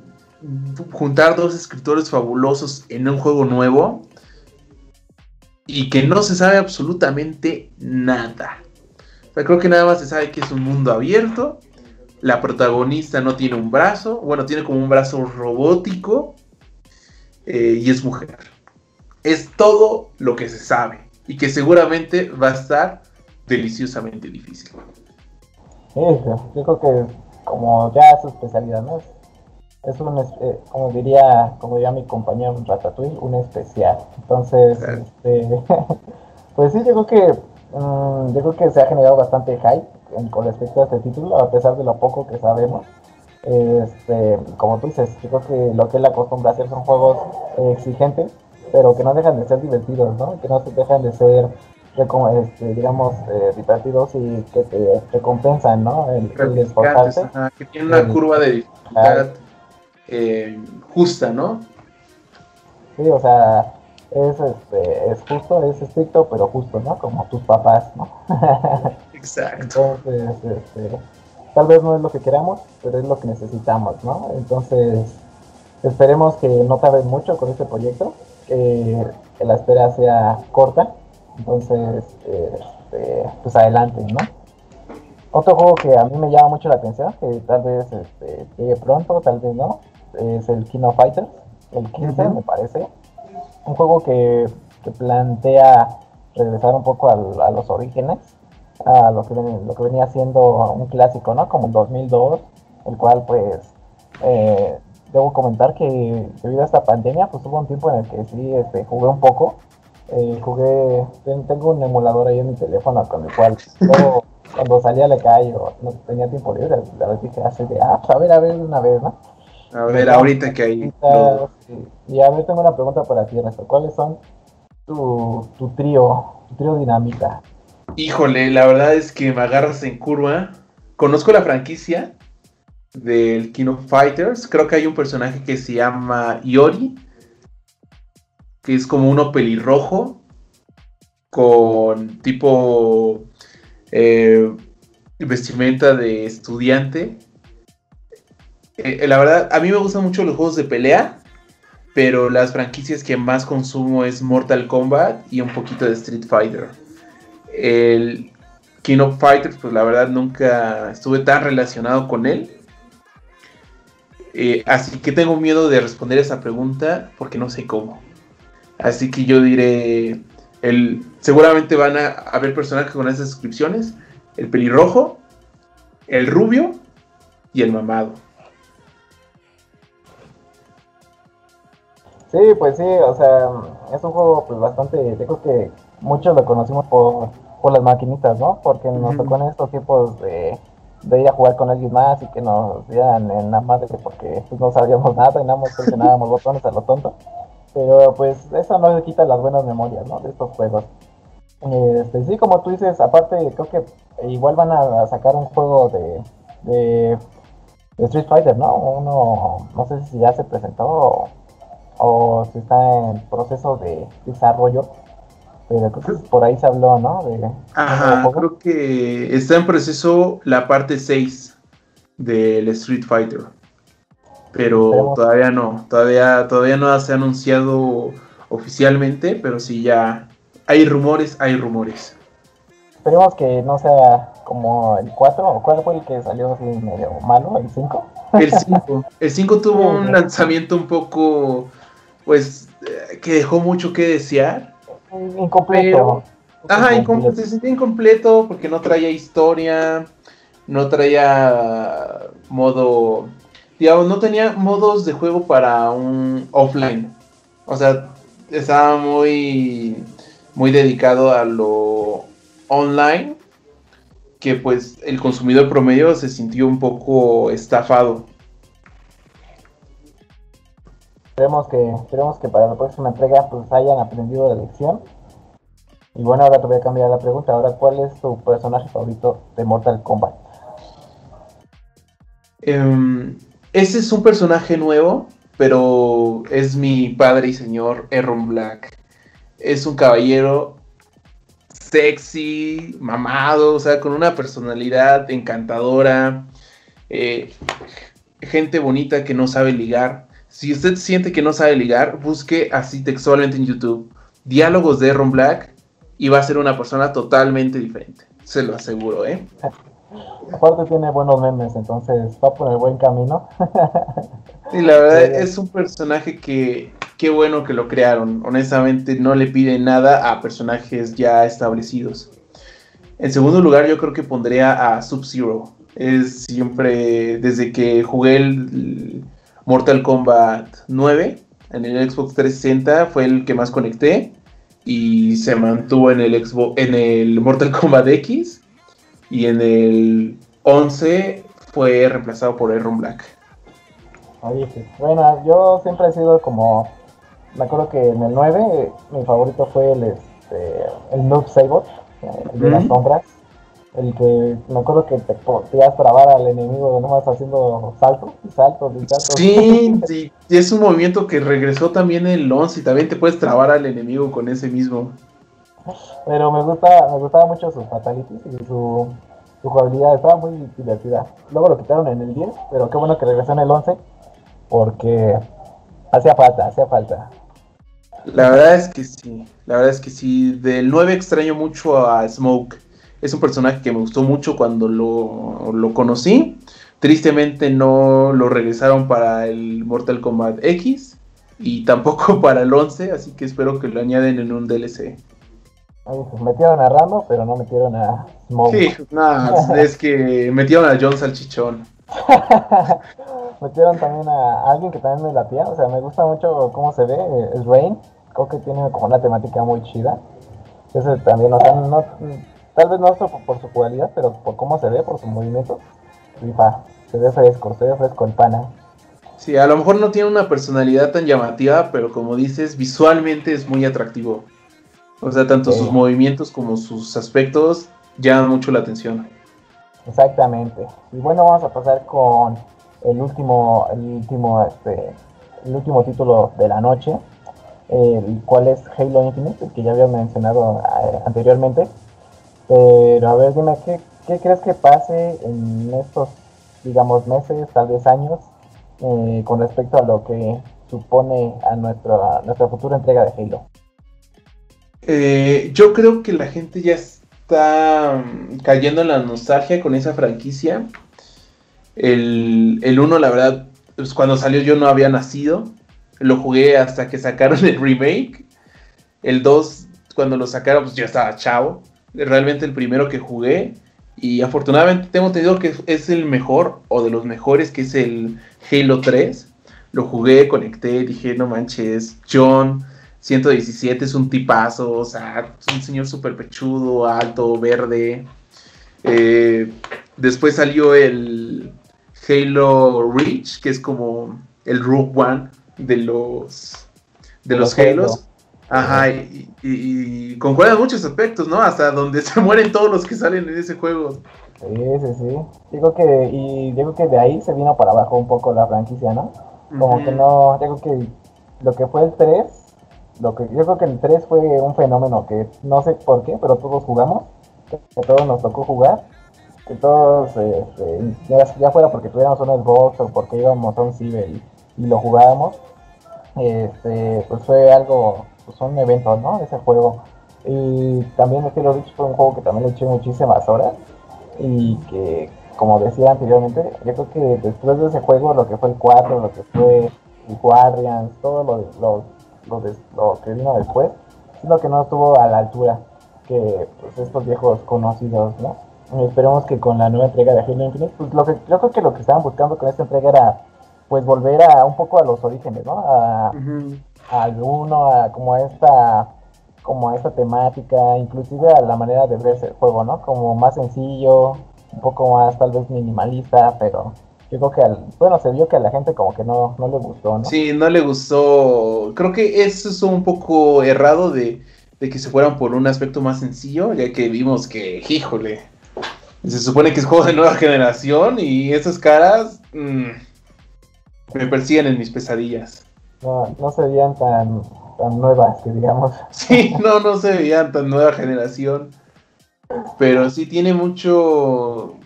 Juntar dos escritores fabulosos en un juego nuevo y que no se sabe absolutamente nada. creo que nada más se sabe que es un mundo abierto. La protagonista no tiene un brazo, bueno, tiene como un brazo robótico eh, y es mujer. Es todo lo que se sabe y que seguramente va a estar deliciosamente difícil. Eso, yo creo que como ya su especialidad, ¿no? Es un, eh, como diría, como diría mi compañero Ratatouille, un especial. Entonces, este, pues sí, yo creo que mm, yo creo que se ha generado bastante hype con respecto a este título, a pesar de lo poco que sabemos. Este, como tú dices, yo creo que lo que él acostumbra a hacer son juegos eh, exigentes, pero que no dejan de ser divertidos, ¿no? Que no se dejan de ser, este, digamos, eh, divertidos y que te recompensan, ¿no? El, esforzarse. que tiene una curva de dificultad eh, justa, ¿no? Sí, o sea, es, este, es justo, es estricto, pero justo, ¿no? Como tus papás, ¿no? Exacto. Entonces, este, tal vez no es lo que queramos, pero es lo que necesitamos, ¿no? Entonces, esperemos que no tarde mucho con este proyecto, que, la espera sea corta, entonces, este, pues adelante, ¿no? Otro juego que a mí me llama mucho la atención, que tal vez este, llegue pronto, tal vez no, es el King of Fighters, el 15 me parece. Un juego que, que plantea regresar un poco a los orígenes, a lo que, lo que venía siendo un clásico, ¿no? Como el 2002, el cual pues eh, debo comentar que debido a esta pandemia pues hubo un tiempo en el que sí este, jugué un poco. Eh, jugué, tengo un emulador ahí en mi teléfono con el cual cuando salía a la calle o no tenía tiempo libre, la vez dije así de, ah, pues, a ver, a ver una vez, ¿no? A ver, ahorita que hay... Y a ver, tengo una pregunta para ti, Ernesto. ¿Cuáles son tu, tu trío, tu trío dinamita? Híjole, la verdad es que me agarras en curva. Conozco la franquicia del King of Fighters. Creo que hay un personaje que se llama Yori, que es como uno pelirrojo, con tipo eh, vestimenta de estudiante. Eh, eh, la verdad, a mí me gustan mucho los juegos de pelea, pero las franquicias que más consumo es Mortal Kombat y un poquito de Street Fighter. El King of Fighters, pues la verdad nunca estuve tan relacionado con él. así que tengo miedo de responder esa pregunta porque no sé cómo. Así que yo diré, el, seguramente van a haber personajes con esas descripciones. El pelirrojo, el rubio y el mamado. Sí, pues sí, o sea, es un juego pues bastante, yo creo que muchos lo conocimos por, por las maquinitas, ¿no? Porque nos tocó en estos tiempos de, de, ir a jugar con alguien más y que nos dieran en la madre porque pues, no sabíamos nada y nada más presionábamos botones a lo tonto. Pero pues eso no le quita las buenas memorias, ¿no? De estos juegos. Este, sí, como tú dices, aparte creo que igual van a sacar un juego de, de, Street Fighter, ¿no? Uno, no sé si ya se presentó o, si está en proceso de desarrollo. Pero creo que por ahí se habló, ¿no? De, Ajá, creo que está en proceso la parte 6 del Street Fighter pero todavía no, todavía, todavía no se ha anunciado oficialmente, pero sí ya hay rumores, hay rumores. Esperemos que no sea como el 4, o cuál fue el que salió así medio malo, el 5. El 5, el 5 tuvo un lanzamiento un poco, pues, eh, que dejó mucho que desear. Incompleto. ajá, incompleto. se sentía incompleto porque no traía historia, no traía modo digamos, no tenía modos de juego para un offline. O sea, estaba muy, muy dedicado a lo online, que pues el consumidor promedio se sintió un poco estafado. Esperemos que, esperemos que para la próxima entrega pues hayan aprendido la lección. Y bueno, ahora te voy a cambiar la pregunta. Ahora, ¿cuál es tu personaje favorito de Mortal Kombat? Um, ese es un personaje nuevo, pero es mi padre y señor Erron Black. Es un caballero sexy, mamado, o sea, con una personalidad encantadora, eh, gente bonita que no sabe ligar. Si usted siente que no sabe ligar, busque así textualmente en YouTube diálogos de Erron Black y va a ser una persona totalmente diferente. Se lo aseguro, ¿eh? Aparte tiene buenos memes, entonces va por el buen camino. Sí, la verdad es un personaje que qué bueno que lo crearon. Honestamente no le pide nada a personajes ya establecidos. En segundo lugar yo creo que pondría a Sub-Zero. Es siempre, desde que jugué el Mortal Kombat 9 en el Xbox 360 fue el que más conecté y se mantuvo en el Xbox, en el Mortal Kombat X y en el 11 fue reemplazado por Aaron Black. Oye, bueno, yo siempre he sido como, me acuerdo que en el 9 mi favorito fue el, este, el Noob Saber, el de las sombras, el que me acuerdo que te podías trabar al enemigo nomás haciendo saltos y saltos y saltos. Sí, sí, es un movimiento que regresó también el 11 y también te puedes trabar al enemigo con ese mismo. Pero me gusta, me gustaba mucho sus fatalities y su, su jugabilidad, estaba muy divertida. Luego lo quitaron en el 10, pero qué bueno que regresó en el 11, porque hacía falta, hacía falta. La verdad es que sí, la verdad es que sí. Del 9 extraño mucho a Smoke. Es un personaje que me gustó mucho cuando lo, lo conocí, Tristemente no lo regresaron para el Mortal Kombat X y tampoco para el 11, así que espero que lo añaden en un DLC. Pues metieron a Ramo, pero no metieron a Smoke. Sí, nada, es que metieron a John Salchichón. metieron también a alguien que también me latía, o sea, me gusta mucho cómo se ve, es Rain, creo que tiene como una temática muy chida. Ese también, o sea, no, tal vez no por, su cualidad, pero por cómo se ve, por su movimiento, se ve fresco, se ve fresco el pana. Sí, a lo mejor no tiene una personalidad tan llamativa, pero como dices, visualmente es muy atractivo. O sea, tanto sus movimientos como sus aspectos llaman mucho la atención. Exactamente. Y bueno, vamos a pasar con el último, el último, este, el último título de la noche, el cual es Halo Infinite, el que ya había mencionado eh, anteriormente. Pero a ver, dime, ¿qué, ¿qué crees que pase en estos, digamos, meses, tal vez años, eh, con respecto a lo que supone a nuestra, futura entrega de Halo? Eh, yo creo que la gente ya está mm, cayendo en la nostalgia con esa franquicia. El, el 1, la verdad, pues cuando salió yo no había nacido. Lo jugué hasta que sacaron el remake. El 2, cuando lo sacaron, pues yo estaba chavo. Realmente el primero que jugué. Y afortunadamente tengo entendido que es el mejor o de los mejores, que es el Halo 3. Lo jugué, conecté, dije, no manches, John 117 es un tipazo, o sea, es un señor súper pechudo, alto, verde. Eh, después salió el Halo Reach, que es como el Rogue One de los de los Halos. Ajá, y, y, concuerdan muchos aspectos, ¿no? Hasta donde se mueren todos los que salen en ese juego. Sí, sí, sí. Digo que, y digo que de ahí se vino para abajo un poco la franquicia, ¿no? Como que no, digo que lo que fue el 3 lo que yo creo que el 3 fue un fenómeno que no sé por qué, pero todos jugamos, que todos nos tocó jugar, que todos, este, ya, fuera porque tuviéramos un Xbox o porque íbamos a un ciber y, lo jugábamos, este, pues fue algo, pues un evento, ¿no? Ese juego. Y también Halo Reach fue un juego que también le eché muchísimas horas y que, como decía anteriormente, yo creo que después de ese juego, lo que fue el 4, lo que fue el Guardians, todo lo, lo lo, lo que vino después, sino que no estuvo a la altura que pues, estos viejos conocidos, ¿no? esperemos que con la nueva entrega de Halo Infinite, pues lo que, yo creo que lo que estaban buscando con esta entrega era pues volver a un poco a los orígenes, ¿no? Uno, a como esta como a esta temática, inclusive a la manera de verse el juego, ¿no? Como más sencillo, un poco más tal vez minimalista, pero yo creo que, al, bueno, se vio que a la gente como que no, no le gustó, ¿no? Sí, no le gustó. Creo que eso es un poco errado de, que se fueran por un aspecto más sencillo, ya que vimos que, híjole, se supone que es juego de nueva generación y esas caras mm, me persiguen en mis pesadillas. No, no se veían tan, tan nuevas, que digamos. Sí, no, no se veían tan nueva generación. Pero sí tiene mucho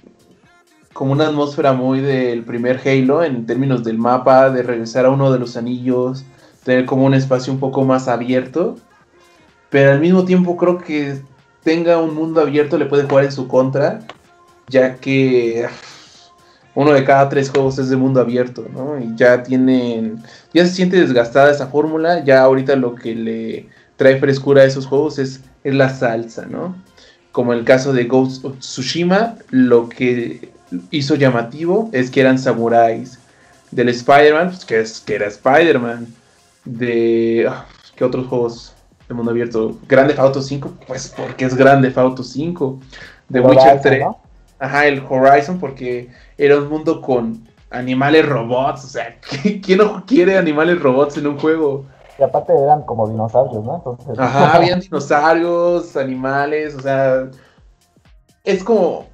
como una atmósfera muy del primer Halo en términos del mapa, de regresar a uno de los anillos, tener como un espacio un poco más abierto. Pero al mismo tiempo creo que tenga un mundo abierto le puede jugar en su contra, ya que uno de cada tres juegos es de mundo abierto, ¿no? Y ya tienen, ya se siente desgastada esa fórmula, ya ahorita lo que le trae frescura a esos juegos es, es la salsa, ¿no? Como el caso de Ghost of Tsushima, lo que hizo llamativo es que eran samuráis. Del Spider-Man, pues, que, es, que era Spider-Man. De. Ah, ¿Qué otros juegos de mundo abierto? Grande Auto 5, pues porque es Grande Auto 5. De Witcher 3. Ajá, el Horizon, porque era un mundo con animales robots. O sea, ¿quién no quiere animales robots en un juego? Y aparte eran como dinosaurios, ¿no? Ajá, habían dinosaurios, animales, o sea. Es como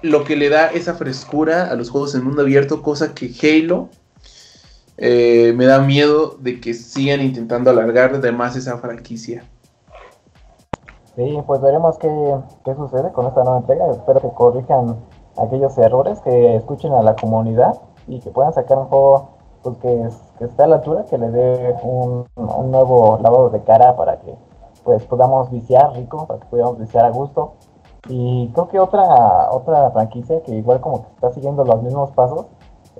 lo que le da esa frescura a los juegos en mundo abierto, cosa que Halo eh, me da miedo de que sigan intentando alargar de más esa franquicia. Sí, pues veremos qué, sucede con esta nueva entrega. Espero que corrijan aquellos errores, que escuchen a la comunidad y que puedan sacar un juego pues, que, que esté a la altura, que le dé un, un, nuevo lavado de cara para que pues podamos viciar rico, para que podamos viciar a gusto Y creo que otra, otra franquicia que igual como que está siguiendo los mismos pasos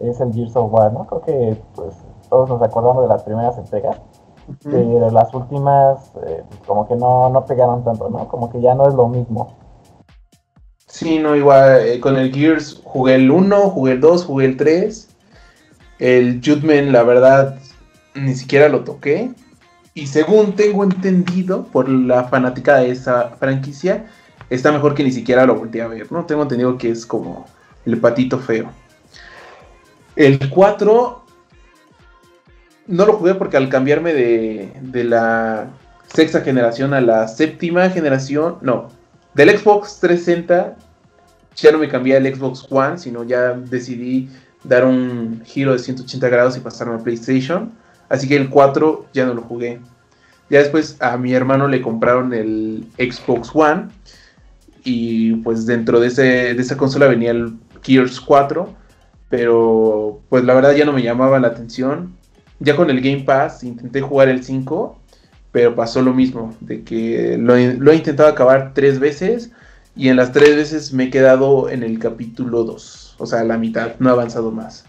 es el Gears of War, ¿no? Creo que pues todos nos acordamos de las primeras entregas, pero las últimas eh, como que no, no pegaron tanto, ¿no? Como que ya no es lo mismo. Sí, no, igual eh, con el Gears jugué el 1, jugué el 2, jugué el 3. El Judgment, la verdad, ni siquiera lo toqué. Y según tengo entendido por la fanática de esa franquicia, está mejor que ni siquiera lo volteé a ver, ¿no? Tengo entendido que es como el patito feo. El 4 no lo jugué porque al cambiarme de, de la sexta generación a la séptima generación, no, del Xbox 360 ya no me cambié al Xbox One, sino ya decidí dar un giro de 180 grados y pasarme a PlayStation. Así que el 4 ya no lo jugué. Ya después a mi hermano le compraron el Xbox One y pues dentro de, ese, de esa consola venía el Gears 4, pero pues la verdad ya no me llamaba la atención. Ya con el Game Pass intenté jugar el 5, pero pasó lo mismo, de que lo, he intentado acabar tres veces y en las tres veces me he quedado en el capítulo 2, o sea, la mitad, no he avanzado más.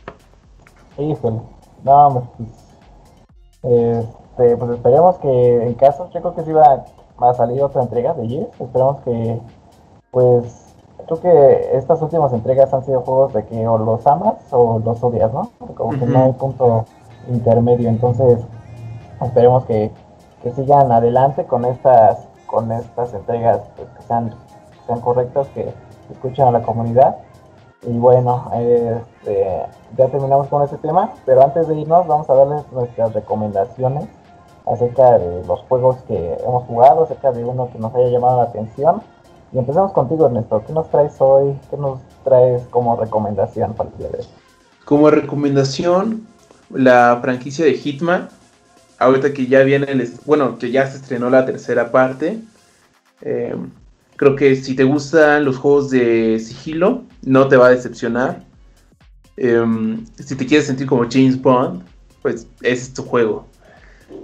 Híjole, no, pues, este, pues esperemos que en caso, yo creo que sí va a salir otra entrega de Gears, esperemos que pues creo que estas últimas entregas han sido juegos de que o los amas o los odias, ¿no? Como que no hay punto intermedio, entonces esperemos que, sigan adelante con estas con estas entregas pues, que, sean, sean correctas, que escuchen a la comunidad. Y bueno, este, ya terminamos con este tema, pero antes de irnos vamos a darles nuestras recomendaciones acerca de los juegos que hemos jugado, acerca de uno que nos haya llamado la atención y empezamos contigo, Ernesto. ¿Qué nos traes hoy? ¿Qué nos traes como recomendación para el? Como recomendación, la franquicia de Hitman. Ahorita que ya viene el. Bueno, que ya se estrenó la tercera parte. Eh, creo que si te gustan los juegos de sigilo, no te va a decepcionar. Em, si te quieres sentir como James Bond, pues ese es tu juego.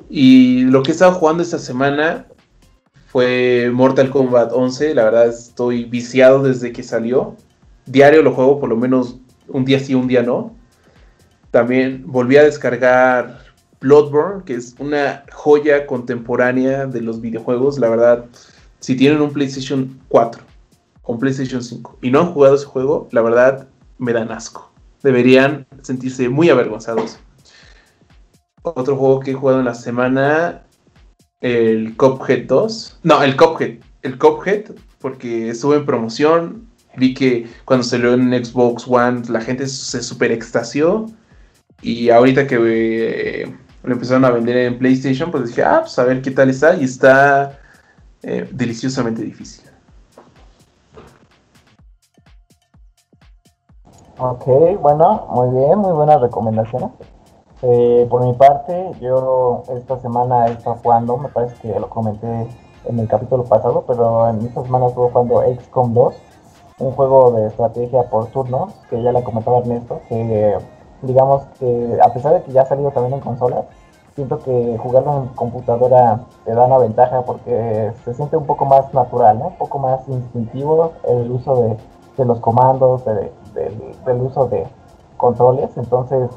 Y lo que he estado jugando esta semana fue Mortal Kombat 11. La verdad estoy viciado desde que salió. Diario lo juego por lo menos un día sí, un día no. También volví a descargar Bloodborne, que es una joya contemporánea de los videojuegos. La verdad, si tienen un PlayStation 4 o un PlayStation 5 y no han jugado ese juego, la verdad me dan asco. Deberían sentirse muy avergonzados. Otro juego que he jugado en la semana el Cophead 2. No, el Cophead. El Cophead, porque estuvo en promoción. Vi que cuando salió en Xbox One la gente se super extasió. Y ahorita que eh, lo empezaron a vender en PlayStation, pues dije, ah, pues a ver qué tal está. Y está eh, deliciosamente difícil. Ok, bueno, muy bien, muy buenas recomendaciones. Eh, por mi parte, yo esta semana he estado jugando, me parece que lo comenté en el capítulo pasado, pero en esta semana estuve jugando XCOM 2, un juego de estrategia por turnos, que ya le comentaba Ernesto, que digamos que a pesar de que ya ha salido también en consolas, siento que jugarlo en computadora te da una ventaja porque se siente un poco más natural, ¿no? un poco más instintivo el uso de, de los comandos, del uso de controles, entonces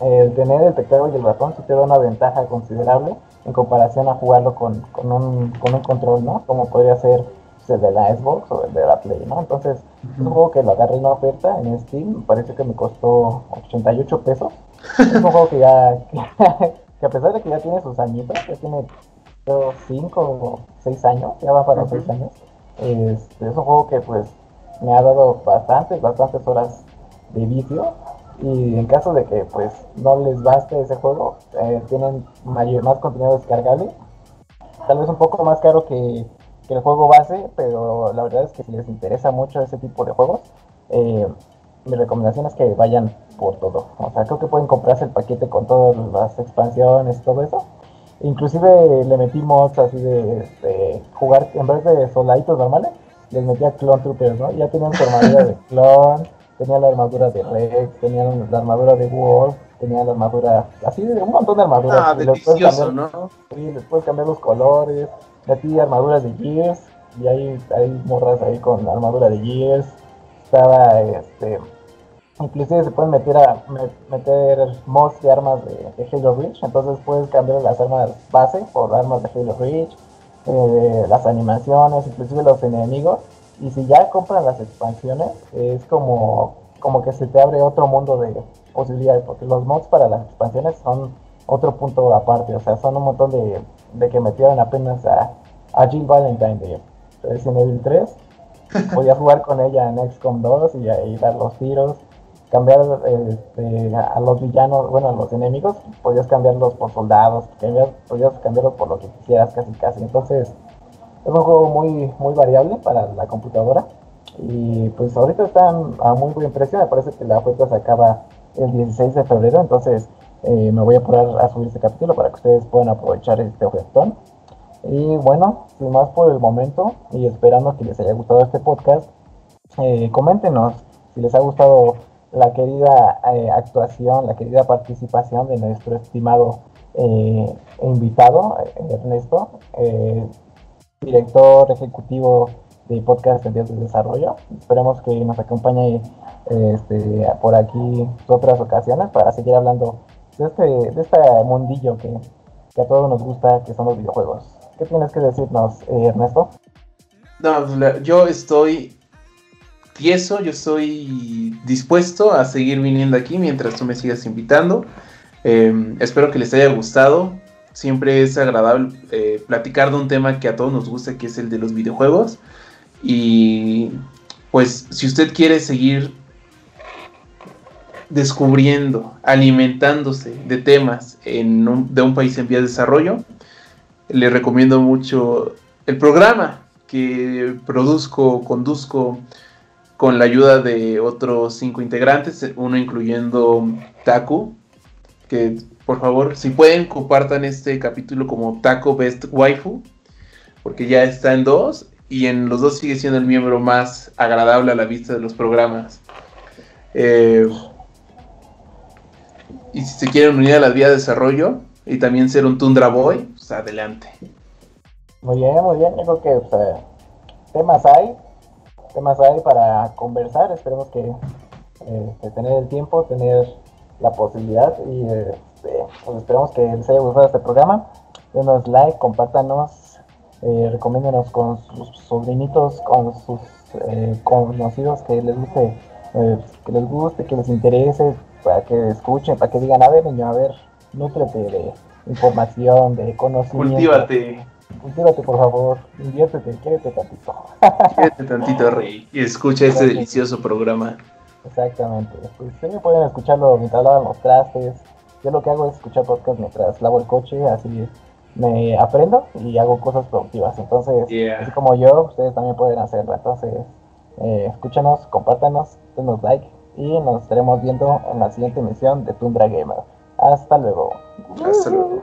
el tener el teclado y el ratón sí te da una ventaja considerable en comparación a jugarlo con, con, un, con un control, ¿no? Como podría ser el de la Xbox o el de la Play, ¿no? Entonces, es un juego que lo agarré en una oferta en Steam, parece que me costó 88 pesos. es un juego que ya, que, a pesar de que ya tiene sus añitos, ya tiene 5 o 6 años, ya va para 6 años, este, es un juego que pues me ha dado bastantes, bastantes horas de vicio y en caso de que pues no les baste ese juego, eh, tienen mayor, más contenido descargable. Tal vez un poco más caro que, el juego base, pero la verdad es que si les interesa mucho ese tipo de juegos, eh, mi recomendación es que vayan por todo. O sea, creo que pueden comprarse el paquete con todas las expansiones y todo eso. Inclusive le metí mods así de, jugar, en vez de soldaditos normales, les metía Clone Troopers, ¿no? Ya tenían su armadura de clon tenía la armadura de Rex, tenía la armadura de Wolf, tenía la armadura, así de un montón de armaduras. Ah, delicioso, ¿no? Sí, les puedes cambiar los colores, metí armaduras de Gears, y hay, hay morras ahí con armadura de Gears, estaba este inclusive se pueden meter a meter mods de armas de, Halo Reach, entonces puedes cambiar las armas base por armas de Halo Reach, eh, las animaciones, inclusive los enemigos, y si ya compran las expansiones, es como, como que se te abre otro mundo de posibilidades, porque los mods para las expansiones son otro punto aparte, o sea, son un montón de, de que metieron apenas a, a Jill Valentine de Resident Evil 3, podías jugar con ella en XCOM 2 y, y dar los tiros, cambiar este, a los villanos, bueno, a los enemigos, podías cambiarlos por soldados, podías cambiarlos por lo que quisieras casi casi. Entonces, es un juego muy, muy variable para la computadora. Y pues ahorita están a muy buen precio, me parece que la oferta se acaba el 16 de febrero, entonces eh, me voy a poner a subir este capítulo para que ustedes puedan aprovechar este ofertón. Y bueno, sin más por el momento, y esperando que les haya gustado este podcast, eh, coméntenos si les ha gustado la querida eh, actuación, la querida participación de nuestro estimado eh, invitado, Ernesto, eh, director ejecutivo de Podcast en Días de Desarrollo. Esperemos que nos acompañe este, por aquí otras ocasiones para seguir hablando de este, de este mundillo que, que a todos nos gusta, que son los videojuegos. ¿Qué tienes que decirnos, Ernesto? No, yo estoy y eso yo estoy dispuesto a seguir viniendo aquí mientras tú me sigas invitando. Em, espero que les haya gustado. Siempre es agradable eh, platicar de un tema que a todos nos gusta, que es el de los videojuegos. Y pues si usted quiere seguir descubriendo, alimentándose de temas en de un país en vía de desarrollo, le recomiendo mucho el programa que produzco, conduzco con la ayuda de otros cinco integrantes, uno incluyendo Taku, que por favor, si pueden, compartan este capítulo como Taco Best Waifu, porque ya está en dos, y en los dos sigue siendo el miembro más agradable a la vista de los programas. Eh, y si se quieren unir a la vía de desarrollo y también ser un Tundra Boy, pues adelante. Muy bien, muy bien, creo que temas hay, temas hay para conversar. Esperemos que, eh, tener el tiempo, tener la posibilidad y este, pues esperemos que les haya gustado este programa. Denos like, compártanos, eh, con sus sobrinitos, con sus eh, conocidos que les guste, eh, que les guste, que les interese, para que escuchen, para que digan, a ver, niño, a ver, nutrete de información, de conocimiento. Cultívate cultívate por favor, inviértete, quiérete tantito. quiérete tantito, Rey, y escucha este delicioso programa. Exactamente, pues sí, pueden escucharlo mientras lavan los trastes. Yo lo que hago es escuchar podcast mientras lavo el coche, así me aprendo y hago cosas productivas. Entonces, así como yo, ustedes también pueden hacerlo. Entonces, eh, escúchanos, compártanos, denos like y nos estaremos viendo en la siguiente emisión de Tundra Gamer. Hasta luego. Hasta luego.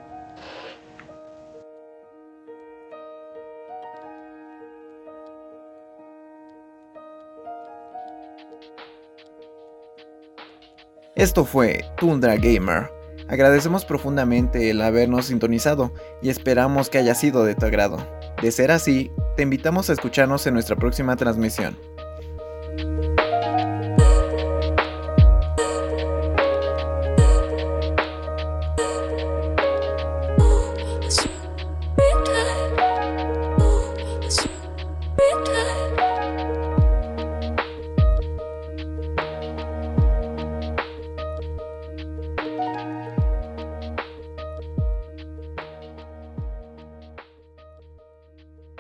Esto fue Tundra Gamer. Agradecemos profundamente el habernos sintonizado y esperamos que haya sido de tu agrado. De ser así, te invitamos a escucharnos en nuestra próxima transmisión.